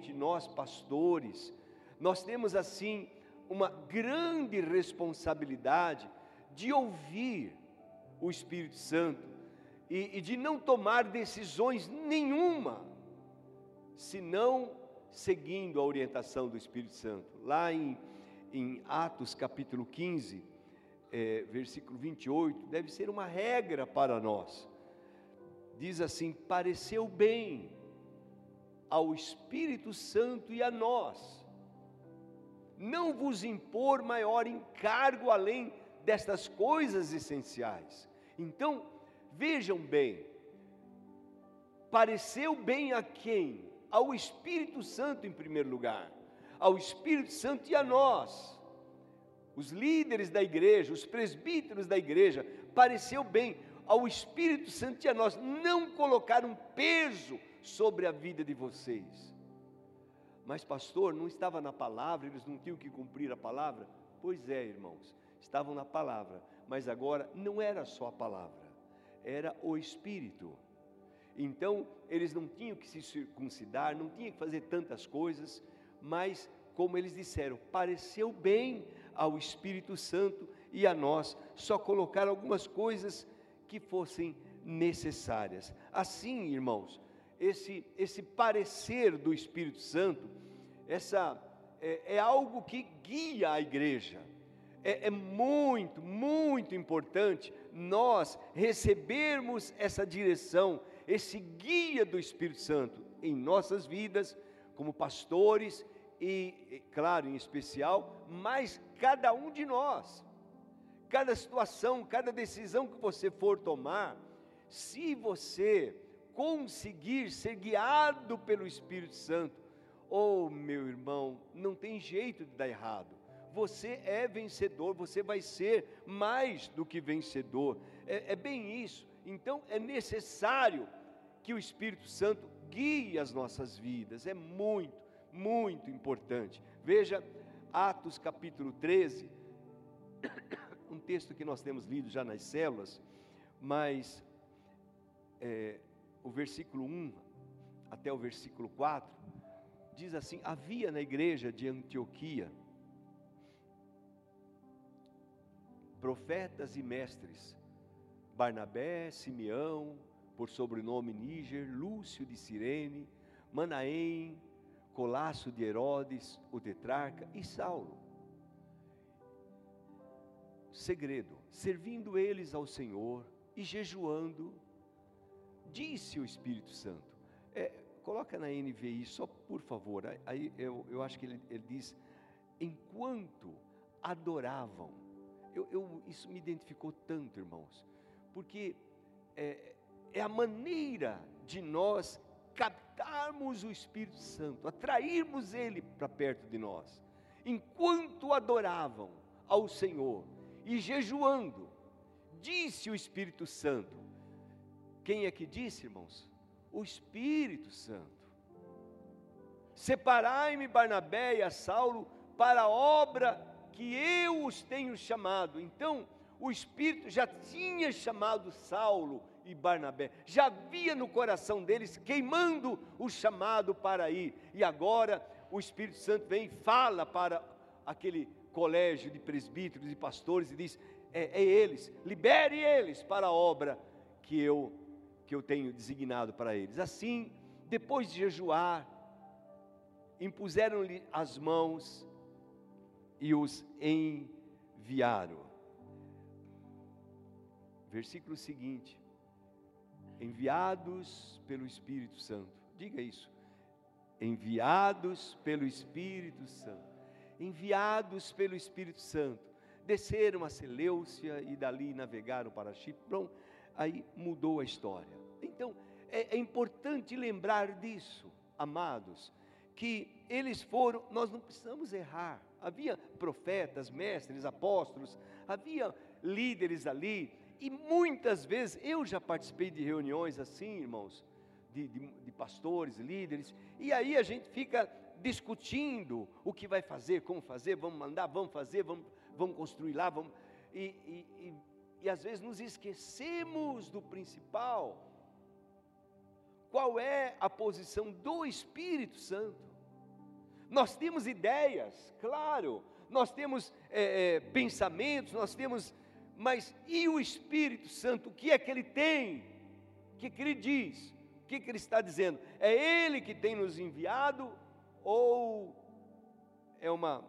principalmente nós pastores, nós temos assim uma grande responsabilidade de ouvir o Espírito Santo e, e de não tomar decisões nenhuma, senão seguindo a orientação do Espírito Santo. Lá em, em Atos capítulo 15, é, versículo 28, deve ser uma regra para nós. Diz assim: pareceu bem ao Espírito Santo e a nós, não vos impor maior encargo além destas coisas essenciais. Então, vejam bem, pareceu bem a quem? Ao Espírito Santo em primeiro lugar, ao Espírito Santo e a nós os líderes da igreja, os presbíteros da igreja, pareceu bem ao Espírito Santo e a nós não colocar um peso sobre a vida de vocês. Mas, pastor, não estava na palavra, eles não tinham que cumprir a palavra? Pois é, irmãos, estavam na palavra, mas agora não era só a palavra, era o Espírito. Então, eles não tinham que se circuncidar, não tinham que fazer tantas coisas, mas, como eles disseram, pareceu bem ao Espírito Santo e a nós só colocar algumas coisas que fossem necessárias. Assim, irmãos, esse, esse parecer do Espírito Santo, essa é, é algo que guia a igreja. É, é muito, muito importante nós recebermos essa direção, esse guia do Espírito Santo em nossas vidas, como pastores e, claro, em especial, mas cada um de nós. Cada situação, cada decisão que você for tomar, se você conseguir ser guiado pelo Espírito Santo, oh meu irmão, não tem jeito de dar errado. Você é vencedor, você vai ser mais do que vencedor. É, é bem isso. Então é necessário que o Espírito Santo guie as nossas vidas. É muito, muito importante. Veja Atos capítulo 13, um texto que nós temos lido já nas células, mas é, o versículo 1 até o versículo 4 diz assim: Havia na igreja de Antioquia profetas e mestres, Barnabé, Simeão, por sobrenome Níger, Lúcio de Cirene, Manaém, Colasso de Herodes, o tetrarca, e Saulo. Segredo: servindo eles ao Senhor e jejuando, disse o Espírito Santo. É, coloca na NVI, só por favor. Aí eu, eu acho que ele, ele diz: enquanto adoravam. Eu, eu, isso me identificou tanto, irmãos, porque é, é a maneira de nós captarmos o Espírito Santo, atrairmos ele para perto de nós, enquanto adoravam ao Senhor e jejuando, disse o Espírito Santo. Quem é que disse, irmãos? O Espírito Santo. Separai-me Barnabé e a Saulo para a obra que eu os tenho chamado. Então, o Espírito já tinha chamado Saulo e Barnabé. Já havia no coração deles queimando o chamado para ir. E agora o Espírito Santo vem e fala para aquele colégio de presbíteros e pastores e diz: é, é eles, libere eles para a obra que eu que eu tenho designado para eles. Assim, depois de jejuar, impuseram-lhe as mãos e os enviaram. Versículo seguinte: enviados pelo Espírito Santo. Diga isso. Enviados pelo Espírito Santo. Enviados pelo Espírito Santo. Desceram a Seleucia e dali navegaram para Chipre. Pronto, aí mudou a história. Então, é, é importante lembrar disso, amados, que eles foram, nós não precisamos errar. Havia profetas, mestres, apóstolos, havia líderes ali, e muitas vezes, eu já participei de reuniões assim, irmãos, de, de, de, pastores, líderes, e aí a gente fica discutindo o que vai fazer, como fazer, vamos mandar, vamos fazer, vamos, vamos construir lá, vamos. E, e, e, e às vezes nos esquecemos do principal. Qual é a posição do Espírito Santo? Nós temos ideias, claro, nós temos é, é, pensamentos, nós temos, mas e o Espírito Santo, o que é que ele tem? O que, que ele diz? O que, que ele está dizendo? É ele que tem nos enviado ou é uma,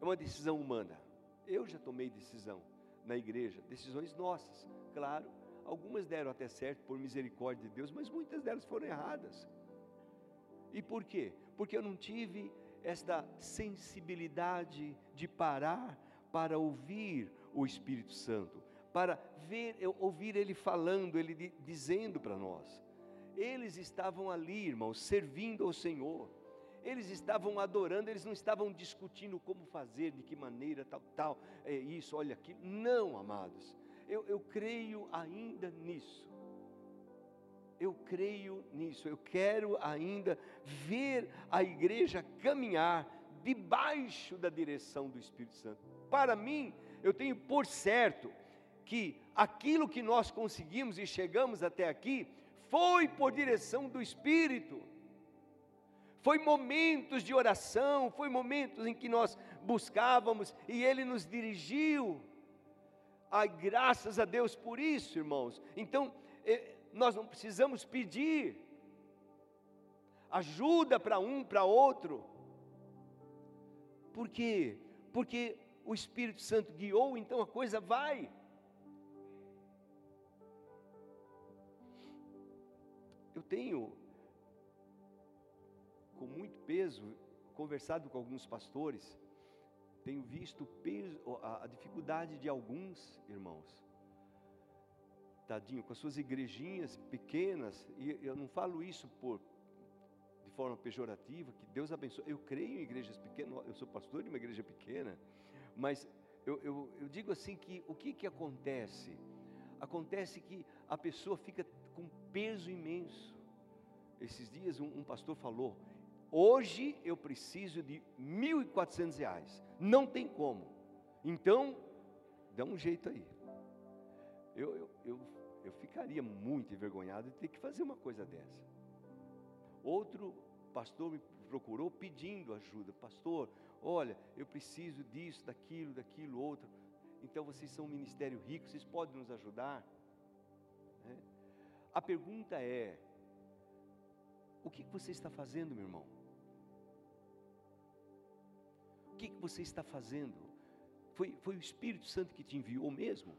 é uma decisão humana? Eu já tomei decisão na igreja, decisões nossas, claro, algumas deram até certo por misericórdia de Deus, mas muitas delas foram erradas. E por quê? Porque eu não tive esta sensibilidade de parar para ouvir o Espírito Santo, para ver, ouvir Ele falando, Ele dizendo para nós. Eles estavam ali, irmãos, servindo ao Senhor. Eles estavam adorando, eles não estavam discutindo como fazer, de que maneira, tal, tal, é isso, olha aqui. Não, amados, eu, eu creio ainda nisso. Eu creio nisso, eu quero ainda ver a igreja caminhar debaixo da direção do Espírito Santo. Para mim, eu tenho por certo que aquilo que nós conseguimos e chegamos até aqui foi por direção do Espírito. Foi momentos de oração, foi momentos em que nós buscávamos e Ele nos dirigiu. Ai, graças a Deus por isso, irmãos. Então, eh, nós não precisamos pedir ajuda para um, para outro. Por quê? Porque o Espírito Santo guiou, então a coisa vai. Eu tenho, com muito peso, conversado com alguns pastores, tenho visto peso, a, a dificuldade de alguns irmãos tadinho, com as suas igrejinhas pequenas, e eu não falo isso por de forma pejorativa, que Deus abençoe. Eu creio em igrejas pequenas, eu sou pastor de uma igreja pequena, mas eu, eu, eu digo assim que o que, que acontece? Acontece que a pessoa fica com peso imenso. Esses dias um, um pastor falou, hoje eu preciso de R$ 1.400, não tem como. Então, dá um jeito aí. Eu, eu, eu eu ficaria muito envergonhado de ter que fazer uma coisa dessa. Outro pastor me procurou pedindo ajuda, pastor, olha, eu preciso disso, daquilo, daquilo, outro. Então vocês são um ministério rico, vocês podem nos ajudar? É. A pergunta é: o que você está fazendo, meu irmão? O que você está fazendo? Foi, foi o Espírito Santo que te enviou mesmo?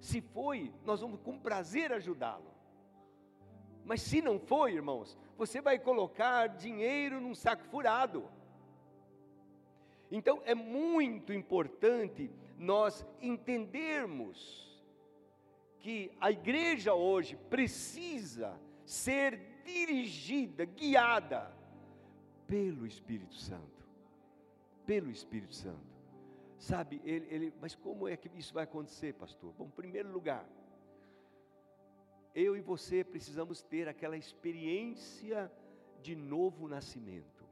Se foi, nós vamos com prazer ajudá-lo. Mas se não foi, irmãos, você vai colocar dinheiro num saco furado. Então é muito importante nós entendermos que a igreja hoje precisa ser dirigida, guiada pelo Espírito Santo. Pelo Espírito Santo. Sabe, ele, ele, mas como é que isso vai acontecer, pastor? Bom, em primeiro lugar, eu e você precisamos ter aquela experiência de novo nascimento.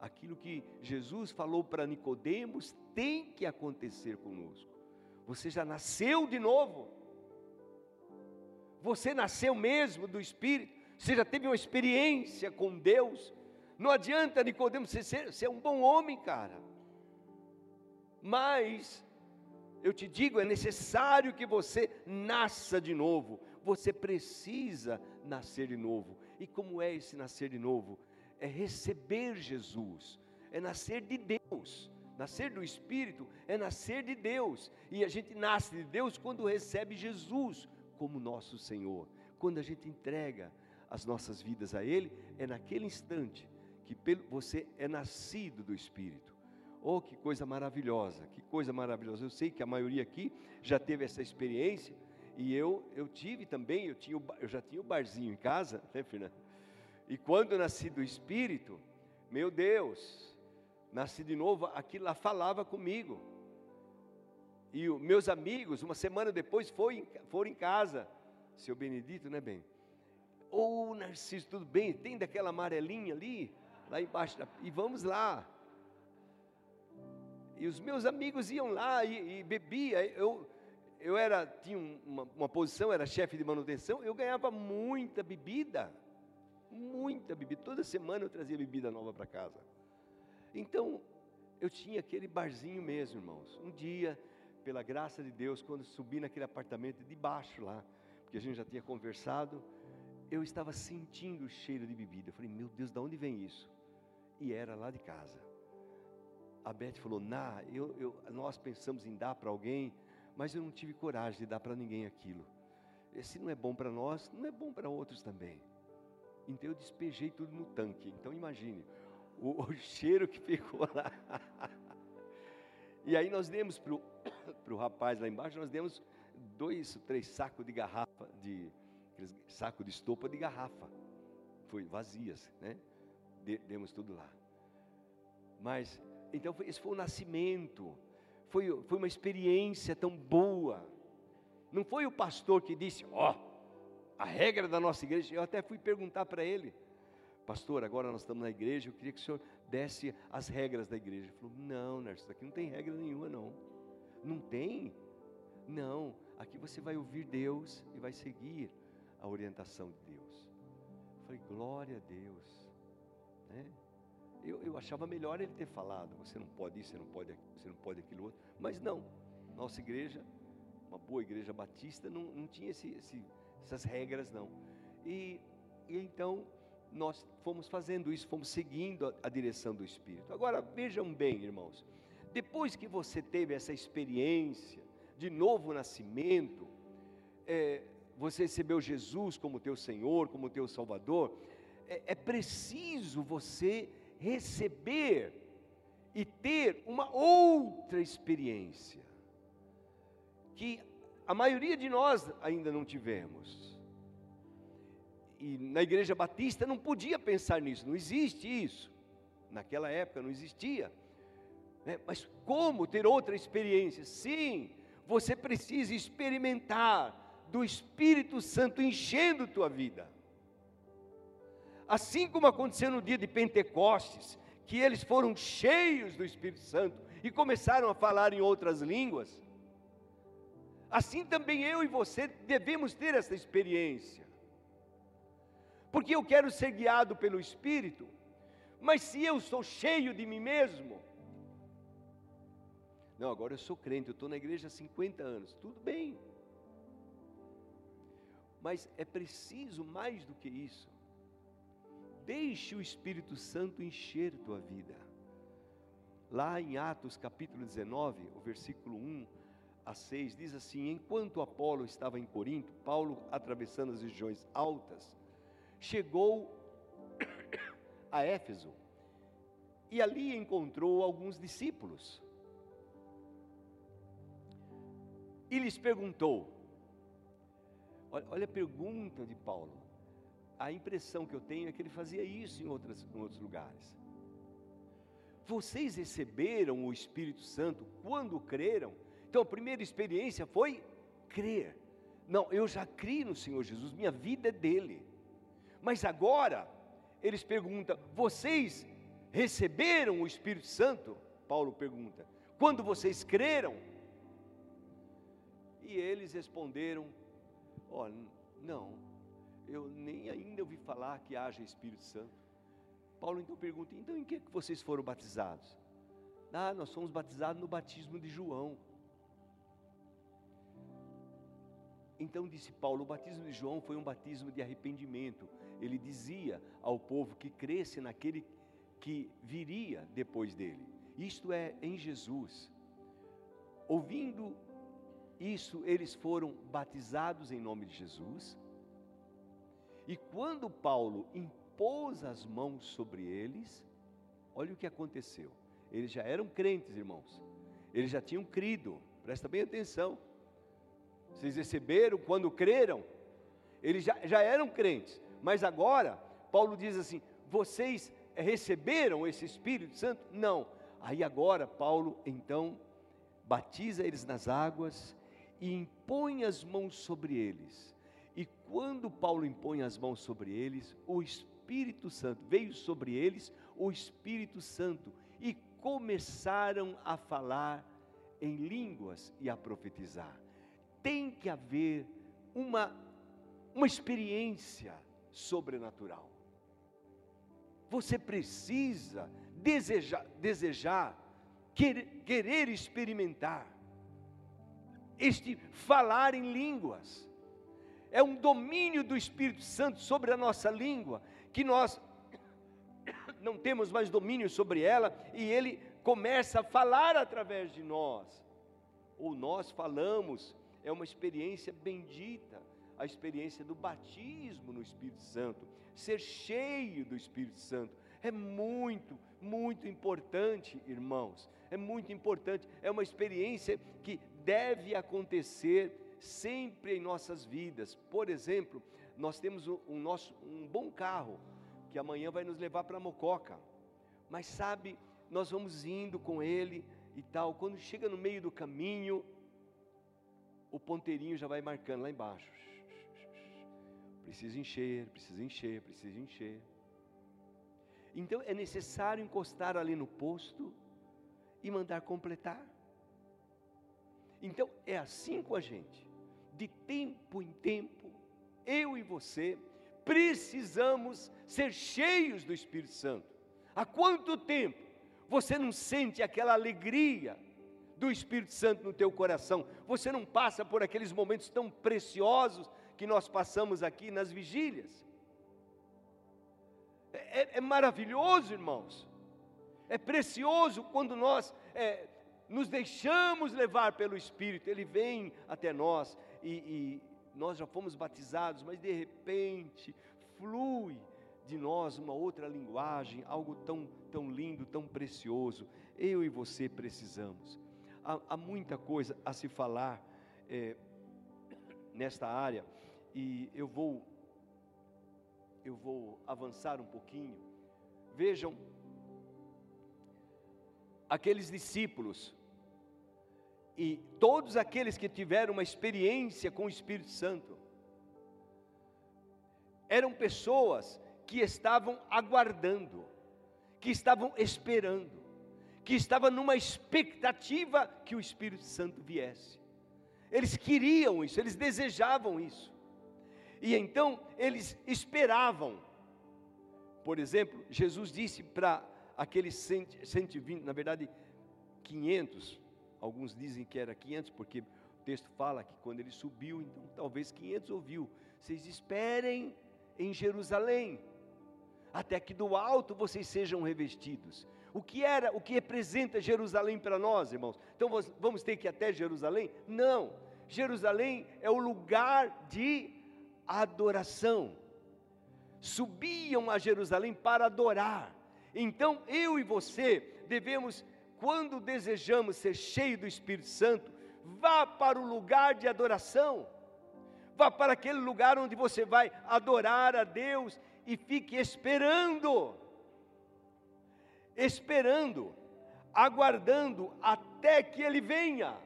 Aquilo que Jesus falou para Nicodemos tem que acontecer conosco. Você já nasceu de novo. Você nasceu mesmo do Espírito. Você já teve uma experiência com Deus. Não adianta, Nicodemos, você ser, ser um bom homem, cara. Mas eu te digo, é necessário que você nasça de novo. Você precisa nascer de novo. E como é esse nascer de novo? É receber Jesus, é nascer de Deus. Nascer do Espírito é nascer de Deus. E a gente nasce de Deus quando recebe Jesus como nosso Senhor. Quando a gente entrega as nossas vidas a Ele, é naquele instante que você é nascido do Espírito. Oh, que coisa maravilhosa, que coisa maravilhosa. Eu sei que a maioria aqui já teve essa experiência e eu eu tive também, eu tinha eu já tinha o barzinho em casa, né, Fernanda? E quando nasci do espírito, meu Deus, nasci de novo, aquilo lá falava comigo. E os meus amigos, uma semana depois, foi, foram em casa. Seu Benedito, né, bem? Ô, oh, Narciso, tudo bem? Tem daquela amarelinha ali, lá embaixo, e vamos lá. E os meus amigos iam lá e, e bebia. Eu, eu era, tinha uma, uma posição, era chefe de manutenção, eu ganhava muita bebida. muita bebida. Toda semana eu trazia bebida nova para casa. Então, eu tinha aquele barzinho mesmo, irmãos. Um dia, pela graça de Deus, quando subi naquele apartamento de baixo lá, porque a gente já tinha conversado, eu estava sentindo o cheiro de bebida. Eu falei, meu Deus, de onde vem isso? E era lá de casa. A Beth falou, nah, eu, eu, nós pensamos em dar para alguém, mas eu não tive coragem de dar para ninguém aquilo. Esse não é bom para nós, não é bom para outros também. Então eu despejei tudo no tanque. Então imagine o, o cheiro que ficou lá. e aí nós demos para o rapaz lá embaixo, nós demos dois, três sacos de garrafa, de saco de estopa de garrafa. Foi vazias, né? Demos tudo lá. Mas, então, esse foi o nascimento. Foi, foi uma experiência tão boa. Não foi o pastor que disse, ó, oh, a regra da nossa igreja. Eu até fui perguntar para ele, pastor, agora nós estamos na igreja, eu queria que o senhor desse as regras da igreja. Ele falou, não, Nerson, aqui não tem regra nenhuma, não. Não tem? Não, aqui você vai ouvir Deus e vai seguir a orientação de Deus. Eu falei, glória a Deus. Né? Eu, eu achava melhor ele ter falado, você não pode isso, você não pode, você não pode aquilo outro. Mas não, nossa igreja uma boa igreja batista, não, não tinha esse, esse, essas regras, não. E, e, então nós fomos fazendo isso, fomos seguindo a, a direção do Espírito. Agora vejam bem, irmãos, depois que você teve essa experiência de novo nascimento, é, você recebeu Jesus como teu Senhor, como teu Salvador, é, é preciso você receber e ter uma outra experiência que a maioria de nós ainda não tivemos. E na igreja batista não podia pensar nisso, não existe isso. Naquela época não existia. Né? Mas como ter outra experiência? Sim, você precisa experimentar do Espírito Santo enchendo tua vida. Assim como aconteceu no dia de Pentecostes, que eles foram cheios do Espírito Santo e começaram a falar em outras línguas. Assim também eu e você devemos ter essa experiência. Porque eu quero ser guiado pelo Espírito, mas se eu sou cheio de mim mesmo, não, agora eu sou crente, eu estou na igreja há 50 anos, tudo bem. Mas é preciso mais do que isso. Deixe o Espírito Santo encher tua vida. Lá em Atos capítulo 19, o versículo 1 a 6 diz assim: Enquanto Apolo estava em Corinto, Paulo, atravessando as regiões altas, chegou a Éfeso e ali encontrou alguns discípulos. E lhes perguntou: olha, olha, a pergunta de Paulo. A impressão que eu tenho é que ele fazia isso em, outras, em outros lugares. Vocês receberam o Espírito Santo quando creram? Então a primeira experiência foi crer. Não, eu já criei no Senhor Jesus, minha vida é dele. Mas agora, eles perguntam: vocês receberam o Espírito Santo? Paulo pergunta: quando vocês creram? E eles responderam: ó, oh, não, eu nem ainda ouvi falar que haja Espírito Santo. Paulo então pergunta: então em que vocês foram batizados? Ah, nós fomos batizados no batismo de João. Então disse Paulo: o batismo de João foi um batismo de arrependimento. Ele dizia ao povo que cresce naquele que viria depois dele. Isto é, em Jesus. Ouvindo isso, eles foram batizados em nome de Jesus. E quando Paulo impôs as mãos sobre eles, olha o que aconteceu. Eles já eram crentes, irmãos. Eles já tinham crido. Presta bem atenção. Vocês receberam quando creram? Eles já, já eram crentes, mas agora, Paulo diz assim: vocês receberam esse Espírito Santo? Não. Aí agora, Paulo então batiza eles nas águas e impõe as mãos sobre eles. E quando Paulo impõe as mãos sobre eles, o Espírito Santo veio sobre eles, o Espírito Santo, e começaram a falar em línguas e a profetizar tem que haver uma, uma experiência sobrenatural. você precisa desejar, desejar querer, querer experimentar. Este falar em línguas é um domínio do Espírito Santo sobre a nossa língua, que nós não temos mais domínio sobre ela e ele começa a falar através de nós. Ou nós falamos, é uma experiência bendita, a experiência do batismo no Espírito Santo, ser cheio do Espírito Santo. É muito, muito importante, irmãos é muito importante, é uma experiência que deve acontecer sempre em nossas vidas. Por exemplo, nós temos um, nosso, um bom carro, que amanhã vai nos levar para Mococa, mas sabe, nós vamos indo com ele e tal, quando chega no meio do caminho, o ponteirinho já vai marcando lá embaixo. Precisa encher, precisa encher, precisa encher. Então é necessário encostar ali no posto e mandar completar. Então é assim com a gente, de tempo em tempo, eu e você precisamos ser cheios do Espírito Santo. Há quanto tempo você não sente aquela alegria do Espírito Santo no teu coração? Você não passa por aqueles momentos tão preciosos que nós passamos aqui nas vigílias? É, é, é maravilhoso, irmãos. É precioso quando nós é, nos deixamos levar pelo Espírito, Ele vem até nós e, e nós já fomos batizados, mas de repente flui de nós uma outra linguagem, algo tão, tão lindo, tão precioso. Eu e você precisamos. Há, há muita coisa a se falar é, nesta área e eu vou eu vou avançar um pouquinho. Vejam aqueles discípulos e todos aqueles que tiveram uma experiência com o Espírito Santo eram pessoas que estavam aguardando, que estavam esperando, que estavam numa expectativa que o Espírito Santo viesse. Eles queriam isso, eles desejavam isso. E então eles esperavam. Por exemplo, Jesus disse para aqueles 120, na verdade 500, alguns dizem que era 500, porque o texto fala que quando ele subiu, então talvez 500 ouviu, vocês esperem em Jerusalém, até que do alto vocês sejam revestidos. O que era, o que representa Jerusalém para nós, irmãos? Então vamos ter que ir até Jerusalém? Não. Jerusalém é o lugar de adoração. Subiam a Jerusalém para adorar. Então, eu e você devemos, quando desejamos ser cheio do Espírito Santo, vá para o lugar de adoração. Vá para aquele lugar onde você vai adorar a Deus e fique esperando. Esperando, aguardando até que ele venha.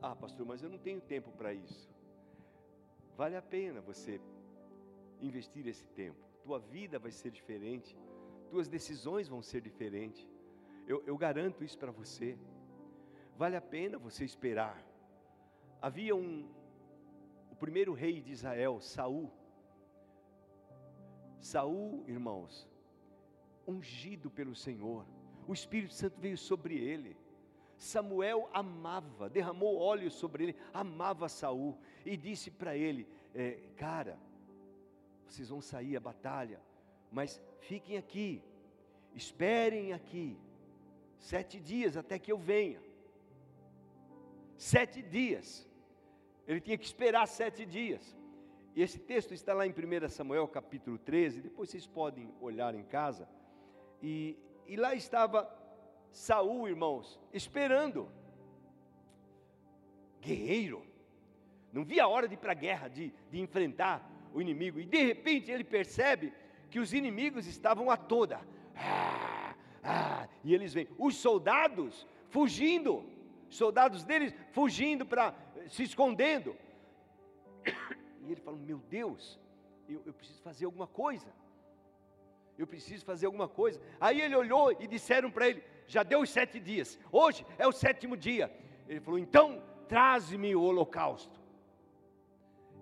Ah, pastor, mas eu não tenho tempo para isso. Vale a pena você investir esse tempo tua vida vai ser diferente, tuas decisões vão ser diferentes. Eu, eu garanto isso para você. Vale a pena você esperar. Havia um, o primeiro rei de Israel, Saul. Saul, irmãos, ungido pelo Senhor, o Espírito Santo veio sobre ele. Samuel amava, derramou óleo sobre ele, amava Saul e disse para ele: é, Cara, vocês vão sair à batalha, mas fiquem aqui, esperem aqui, sete dias até que eu venha. Sete dias, ele tinha que esperar sete dias. E esse texto está lá em 1 Samuel capítulo 13, depois vocês podem olhar em casa. E, e lá estava Saul, irmãos, esperando. Guerreiro, não via a hora de ir para a guerra, de, de enfrentar o inimigo. E de repente ele percebe que os inimigos estavam a toda. Ah, ah, e eles vêm. Os soldados fugindo. Soldados deles fugindo para se escondendo. E ele fala: Meu Deus, eu, eu preciso fazer alguma coisa. Eu preciso fazer alguma coisa. Aí ele olhou e disseram para ele: Já deu os sete dias. Hoje é o sétimo dia. Ele falou: Então traze-me o holocausto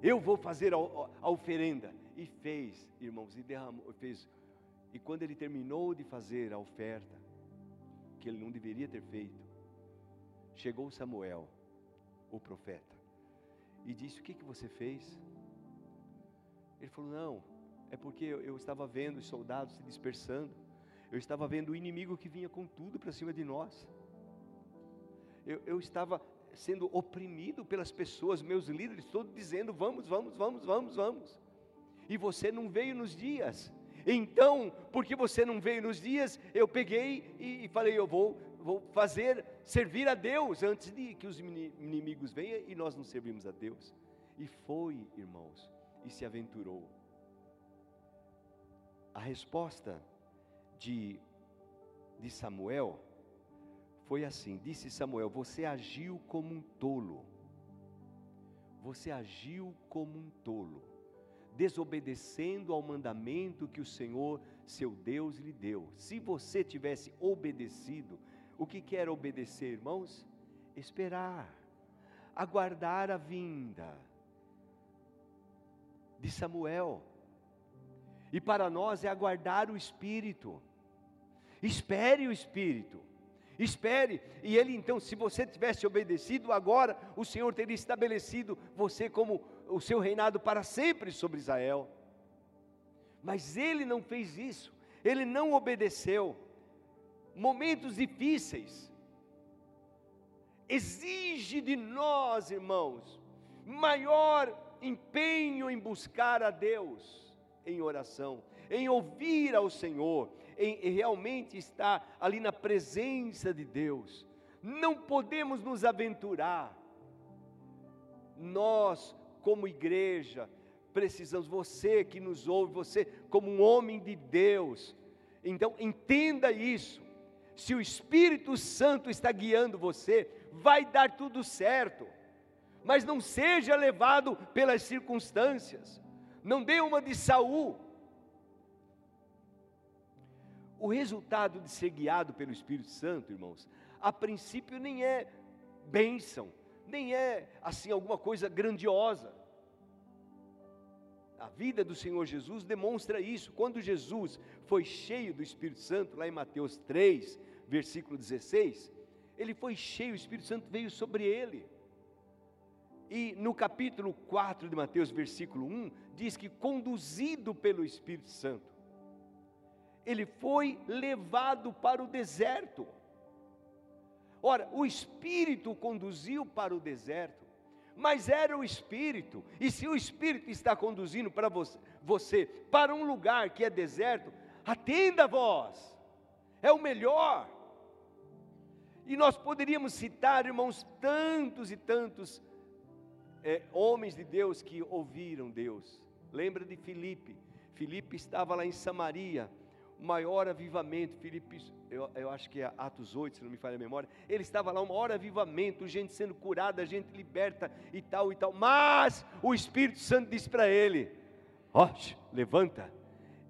eu vou fazer a, a oferenda. E fez, irmãos, e derramou, fez. E quando ele terminou de fazer a oferta, que ele não deveria ter feito, chegou Samuel, o profeta, e disse: O que, que você fez? Ele falou: Não, é porque eu estava vendo os soldados se dispersando, eu estava vendo o inimigo que vinha com tudo para cima de nós, eu, eu estava sendo oprimido pelas pessoas, meus líderes, todos dizendo: Vamos, vamos, vamos, vamos, vamos, e você não veio nos dias. Então, porque você não veio nos dias, eu peguei e, e falei: Eu vou, vou fazer servir a Deus antes de que os inimigos venham e nós não servimos a Deus. E foi, irmãos, e se aventurou. A resposta de, de Samuel foi assim: disse Samuel, você agiu como um tolo. Você agiu como um tolo, desobedecendo ao mandamento que o Senhor, seu Deus, lhe deu. Se você tivesse obedecido, o que quer obedecer, irmãos? Esperar, aguardar a vinda de Samuel. E para nós é aguardar o Espírito. Espere o Espírito. Espere, e ele então, se você tivesse obedecido, agora o Senhor teria estabelecido você como o seu reinado para sempre sobre Israel. Mas ele não fez isso, ele não obedeceu momentos difíceis, exige de nós, irmãos, maior empenho em buscar a Deus em oração, em ouvir ao Senhor, em, realmente estar ali na presença de Deus. Não podemos nos aventurar. Nós, como igreja, precisamos, você que nos ouve, você como um homem de Deus, então entenda isso se o Espírito Santo está guiando você, vai dar tudo certo. Mas não seja levado pelas circunstâncias. Não dê uma de Saul. O resultado de ser guiado pelo Espírito Santo, irmãos, a princípio nem é bênção, nem é assim alguma coisa grandiosa. A vida do Senhor Jesus demonstra isso. Quando Jesus foi cheio do Espírito Santo, lá em Mateus 3, versículo 16, ele foi cheio, o Espírito Santo veio sobre ele. E no capítulo 4 de Mateus, versículo 1, diz que conduzido pelo Espírito Santo, ele foi levado para o deserto. Ora, o Espírito conduziu para o deserto, mas era o Espírito, e se o Espírito está conduzindo para você, você para um lugar que é deserto, atenda a voz, é o melhor. E nós poderíamos citar, irmãos, tantos e tantos é, homens de Deus que ouviram Deus. Lembra de Filipe? Filipe estava lá em Samaria, maior avivamento. Filipe, eu, eu acho que é Atos 8, se não me falha a memória. Ele estava lá, um maior avivamento, gente sendo curada, gente liberta e tal e tal. Mas o Espírito Santo disse para ele: Ó, oh, levanta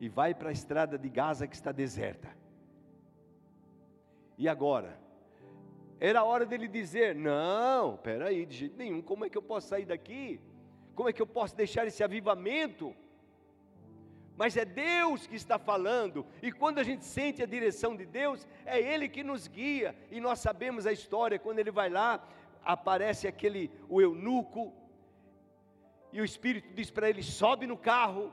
e vai para a estrada de Gaza que está deserta. E agora? Era hora dele dizer: Não, peraí, de jeito nenhum, como é que eu posso sair daqui? Como é que eu posso deixar esse avivamento? Mas é Deus que está falando, e quando a gente sente a direção de Deus, é Ele que nos guia, e nós sabemos a história, quando ele vai lá, aparece aquele, o eunuco, e o Espírito diz para ele: sobe no carro,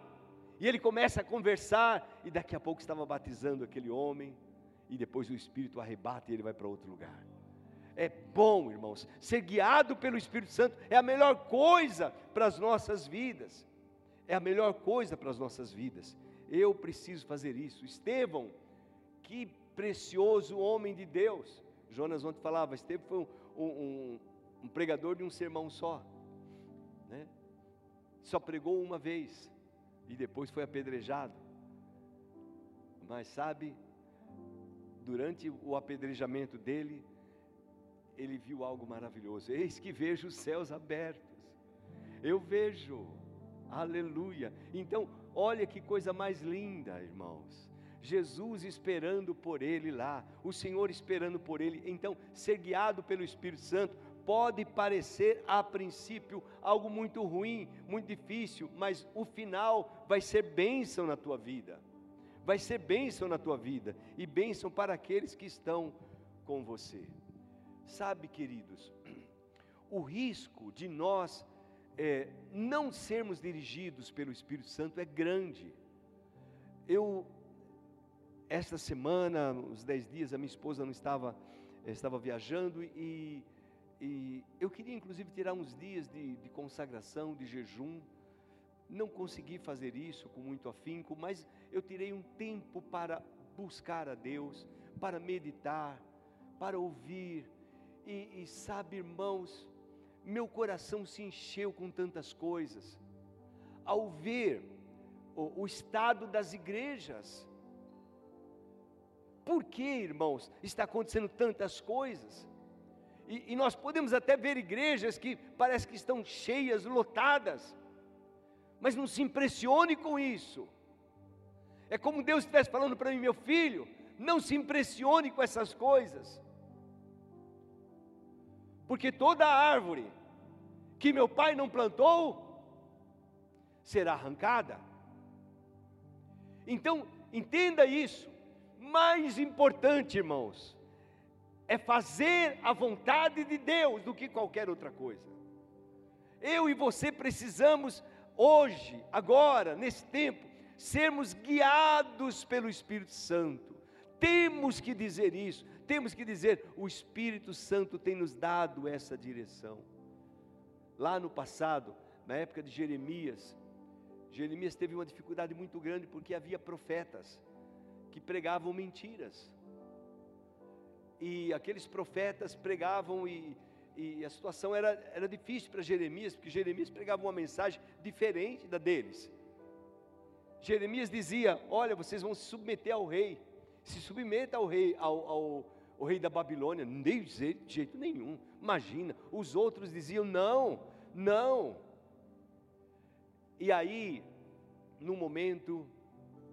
e ele começa a conversar, e daqui a pouco estava batizando aquele homem, e depois o Espírito arrebata e ele vai para outro lugar é bom, irmãos. Ser guiado pelo Espírito Santo é a melhor coisa para as nossas vidas. É a melhor coisa para as nossas vidas. Eu preciso fazer isso. Estevão, que precioso homem de Deus. Jonas ontem falava, Estevão foi um, um, um pregador de um sermão só. Né? Só pregou uma vez e depois foi apedrejado. Mas sabe, durante o apedrejamento dele, ele viu algo maravilhoso. Eis que vejo os céus abertos. Eu vejo, aleluia. Então, olha que coisa mais linda, irmãos. Jesus esperando por ele lá, o Senhor esperando por ele. Então, ser guiado pelo Espírito Santo pode parecer a princípio algo muito ruim, muito difícil, mas o final vai ser bênção na tua vida. Vai ser bênção na tua vida e bênção para aqueles que estão com você. Sabe, queridos, o risco de nós é, não sermos dirigidos pelo Espírito Santo é grande. Eu, esta semana, uns dez dias, a minha esposa não estava, estava viajando e, e eu queria inclusive tirar uns dias de, de consagração, de jejum. Não consegui fazer isso com muito afinco, mas eu tirei um tempo para buscar a Deus, para meditar, para ouvir. E, e sabe, irmãos, meu coração se encheu com tantas coisas, ao ver o, o estado das igrejas. Por que, irmãos, está acontecendo tantas coisas? E, e, nós podemos até ver igrejas que parece que estão cheias, lotadas, mas não se impressione com isso. É como Deus estivesse falando para mim, meu filho, não se impressione com essas coisas, porque toda árvore que meu pai não plantou, será arrancada. Então, entenda isso. Mais importante, irmãos, é fazer a vontade de Deus do que qualquer outra coisa. Eu e você precisamos, hoje, agora, nesse tempo, sermos guiados pelo Espírito Santo. Temos que dizer isso, temos que dizer: o Espírito Santo tem nos dado essa direção. Lá no passado, na época de Jeremias, Jeremias teve uma dificuldade muito grande porque havia profetas que pregavam mentiras. E aqueles profetas pregavam e, e a situação era, era difícil para Jeremias, porque Jeremias pregava uma mensagem diferente da deles. Jeremias dizia: Olha, vocês vão se submeter ao rei, se submeta ao rei, ao, ao, ao rei da Babilônia. Nem de jeito nenhum. Imagina, os outros diziam: Não, não. E aí, no momento,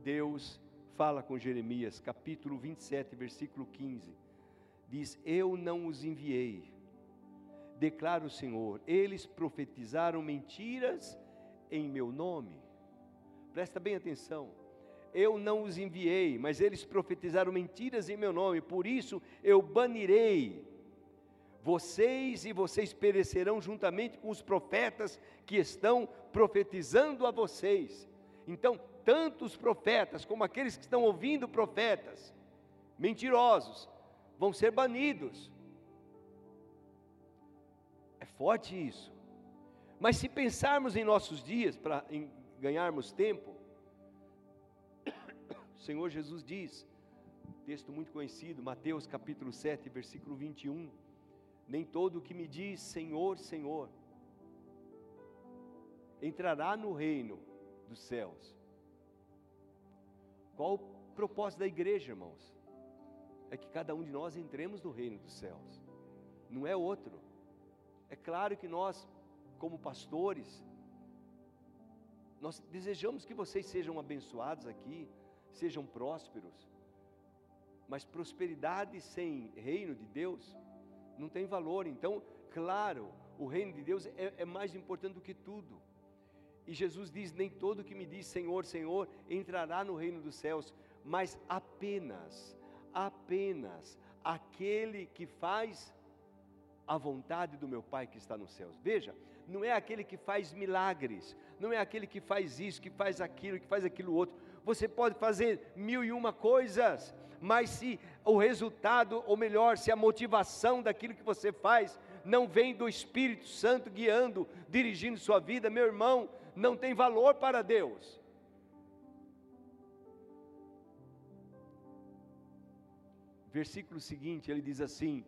Deus fala com Jeremias, capítulo 27, versículo 15: Diz: Eu não os enviei, declara o Senhor, eles profetizaram mentiras em meu nome. Presta bem atenção. Eu não os enviei, mas eles profetizaram mentiras em meu nome, por isso eu banirei vocês e vocês perecerão juntamente com os profetas que estão profetizando a vocês. Então, tanto os profetas como aqueles que estão ouvindo profetas mentirosos vão ser banidos. É forte isso. Mas se pensarmos em nossos dias para ganharmos tempo, Senhor Jesus diz, texto muito conhecido, Mateus capítulo 7, versículo 21, nem todo o que me diz Senhor, Senhor, entrará no reino dos céus. Qual o propósito da igreja, irmãos? É que cada um de nós entremos no reino dos céus, não é outro. É claro que nós, como pastores, nós desejamos que vocês sejam abençoados aqui, sejam prósperos, mas prosperidade sem reino de Deus não tem valor. Então, claro, o reino de Deus é, é mais importante do que tudo. E Jesus diz: Nem todo que me diz Senhor, Senhor entrará no reino dos céus, mas apenas, apenas aquele que faz a vontade do meu Pai que está nos céus. Veja, não é aquele que faz milagres, não é aquele que faz isso, que faz aquilo, que faz aquilo outro. Você pode fazer mil e uma coisas, mas se o resultado, ou melhor, se a motivação daquilo que você faz não vem do Espírito Santo guiando, dirigindo sua vida, meu irmão, não tem valor para Deus. Versículo seguinte, ele diz assim: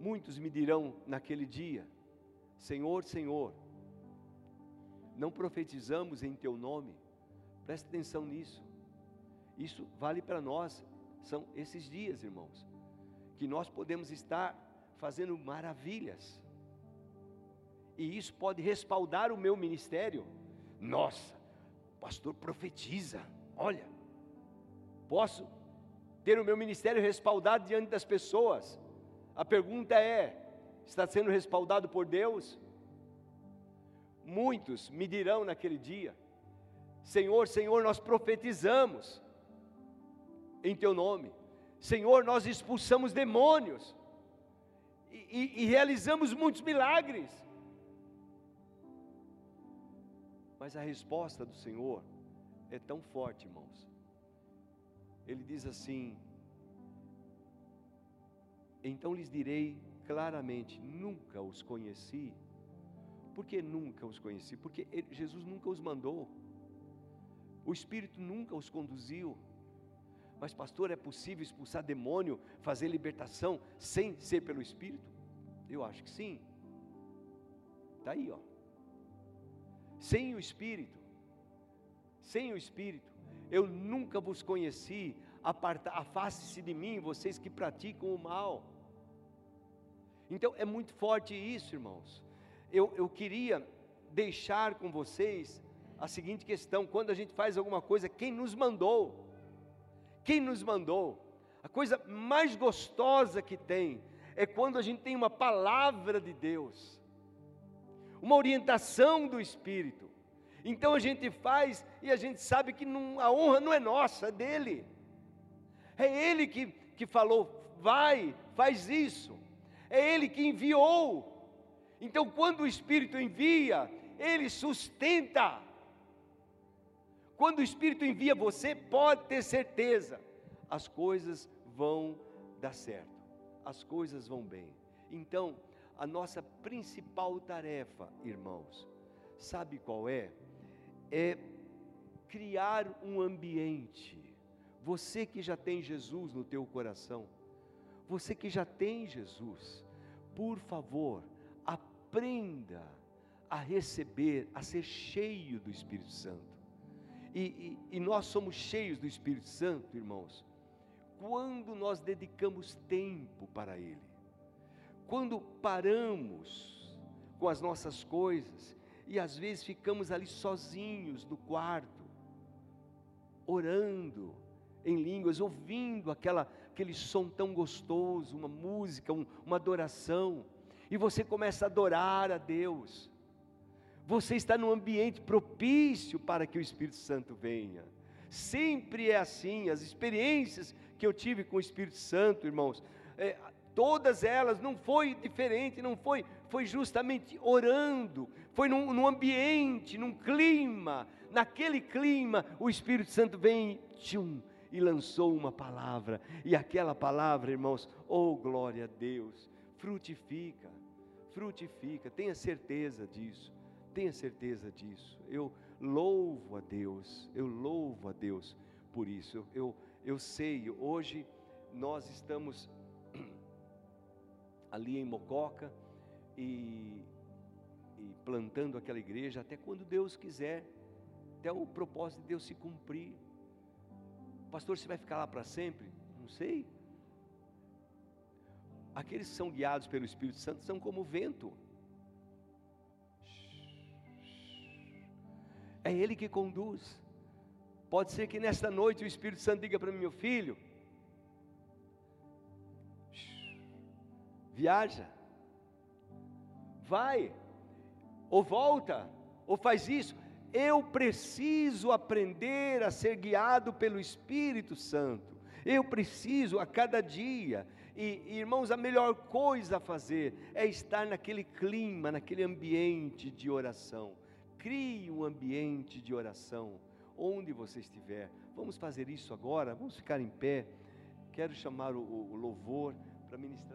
Muitos me dirão naquele dia: Senhor, Senhor, não profetizamos em teu nome. Preste atenção nisso. Isso vale para nós, são esses dias, irmãos, que nós podemos estar fazendo maravilhas, e isso pode respaldar o meu ministério. Nossa, pastor profetiza, olha, posso ter o meu ministério respaldado diante das pessoas. A pergunta é: Está sendo respaldado por Deus? Muitos me dirão naquele dia: Senhor, Senhor, nós profetizamos em Teu nome. Senhor, nós expulsamos demônios e, e, e realizamos muitos milagres. Mas a resposta do Senhor é tão forte, irmãos. Ele diz assim: Então lhes direi claramente: nunca os conheci. Por que nunca os conheci? Porque Jesus nunca os mandou, o Espírito nunca os conduziu. Mas, pastor, é possível expulsar demônio, fazer libertação sem ser pelo Espírito? Eu acho que sim. Está aí, ó. Sem o Espírito, sem o Espírito, eu nunca vos conheci, afaste-se de mim, vocês que praticam o mal. Então é muito forte isso, irmãos. Eu, eu queria deixar com vocês a seguinte questão: quando a gente faz alguma coisa, quem nos mandou? Quem nos mandou? A coisa mais gostosa que tem é quando a gente tem uma palavra de Deus, uma orientação do Espírito. Então a gente faz e a gente sabe que não, a honra não é nossa, é dele. É ele que, que falou: vai, faz isso. É ele que enviou. Então, quando o Espírito envia, ele sustenta. Quando o Espírito envia você, pode ter certeza, as coisas vão dar certo, as coisas vão bem. Então, a nossa principal tarefa, irmãos, sabe qual é? É criar um ambiente. Você que já tem Jesus no teu coração, você que já tem Jesus, por favor, aprenda a receber, a ser cheio do Espírito Santo e, e, e nós somos cheios do Espírito Santo, irmãos, quando nós dedicamos tempo para Ele, quando paramos com as nossas coisas e às vezes ficamos ali sozinhos no quarto, orando em línguas, ouvindo aquela, aquele som tão gostoso, uma música, um, uma adoração, e você começa a adorar a Deus, você está num ambiente propício para que o Espírito Santo venha. Sempre é assim, as experiências que eu tive com o Espírito Santo, irmãos, é, todas elas não foi diferente, não foi, foi justamente orando, foi num, num, ambiente, num clima, naquele clima o Espírito Santo vem tchum, e lançou uma palavra, e aquela palavra, irmãos, oh glória a Deus, frutifica, frutifica, tenha certeza disso. Tenha certeza disso. Eu louvo a Deus, eu louvo a Deus por isso. Eu, eu, eu sei, hoje nós estamos ali em Mococa e, e plantando aquela igreja até quando Deus quiser, até o propósito de Deus se cumprir. Pastor, você vai ficar lá para sempre? Não sei. Aqueles que são guiados pelo Espírito Santo são como o vento. É Ele que conduz. Pode ser que nesta noite o Espírito Santo diga para mim, meu filho, viaja, vai, ou volta, ou faz isso. Eu preciso aprender a ser guiado pelo Espírito Santo. Eu preciso a cada dia. E, irmãos, a melhor coisa a fazer é estar naquele clima, naquele ambiente de oração. Crie um ambiente de oração onde você estiver. Vamos fazer isso agora, vamos ficar em pé. Quero chamar o, o louvor para ministrar.